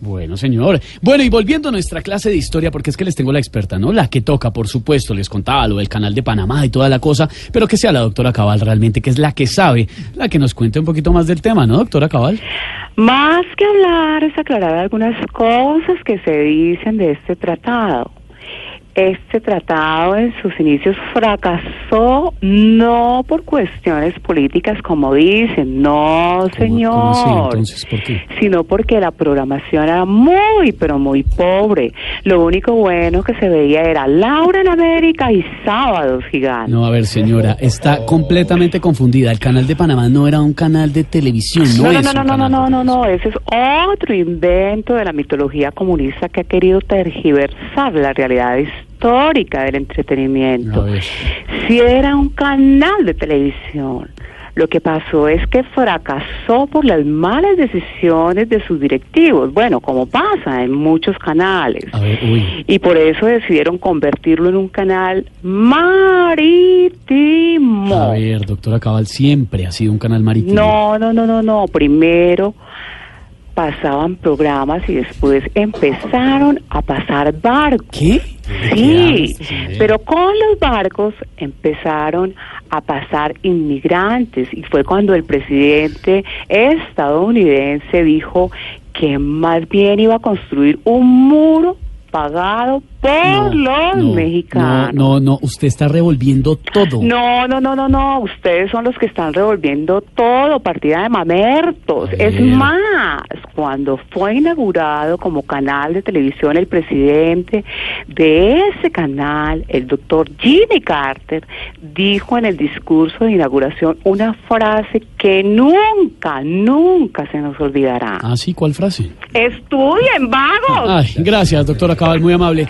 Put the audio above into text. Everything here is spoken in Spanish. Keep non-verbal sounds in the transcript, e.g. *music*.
Bueno, señor. Bueno, y volviendo a nuestra clase de historia, porque es que les tengo la experta, ¿no? La que toca, por supuesto, les contaba lo del canal de Panamá y toda la cosa, pero que sea la doctora Cabal realmente, que es la que sabe, la que nos cuente un poquito más del tema, ¿no, doctora Cabal? Más que hablar es aclarar algunas cosas que se dicen de este tratado. Este tratado en sus inicios fracasó no por cuestiones políticas como dicen, no señor, ¿Cómo así? Entonces, ¿por qué? sino porque la programación era muy pero muy pobre. Lo único bueno que se veía era Laura en América y Sábados Gigantes. No, a ver, señora, está completamente confundida. El canal de Panamá no era un canal de televisión, no, No, no, es no, no, no, no, no, no, ese es otro invento de la mitología comunista que ha querido tergiversar la realidad histórica del A entretenimiento. Si era un canal de televisión, lo que pasó es que fracasó por las malas decisiones de sus directivos, bueno, como pasa en muchos canales. Ver. Y por eso decidieron convertirlo en un canal marítimo. A ver, doctora Cabal, siempre ha sido un canal marítimo. No, no, no, no, no. Primero pasaban programas y después empezaron a pasar barcos. ¿Qué? ¿De qué habla Sí, pero con los barcos empezaron a pasar inmigrantes y fue cuando el presidente estadounidense dijo que más bien iba a construir un muro pagado por No, los no, mexicanos. No, no, no, usted está revolviendo todo. *laughs* No, no, no, no, no. Ustedes son los que están revolviendo todo, partida de mamertos. Es más, cuando fue inaugurado como canal de televisión el presidente de ese canal, el doctor Jimmy Carter, dijo en el discurso de inauguración una frase que nunca, nunca se nos olvidará. Ah, sí, ¿cuál frase? Estudien, vagos. Ay, gracias, doctora Cabal, muy amable.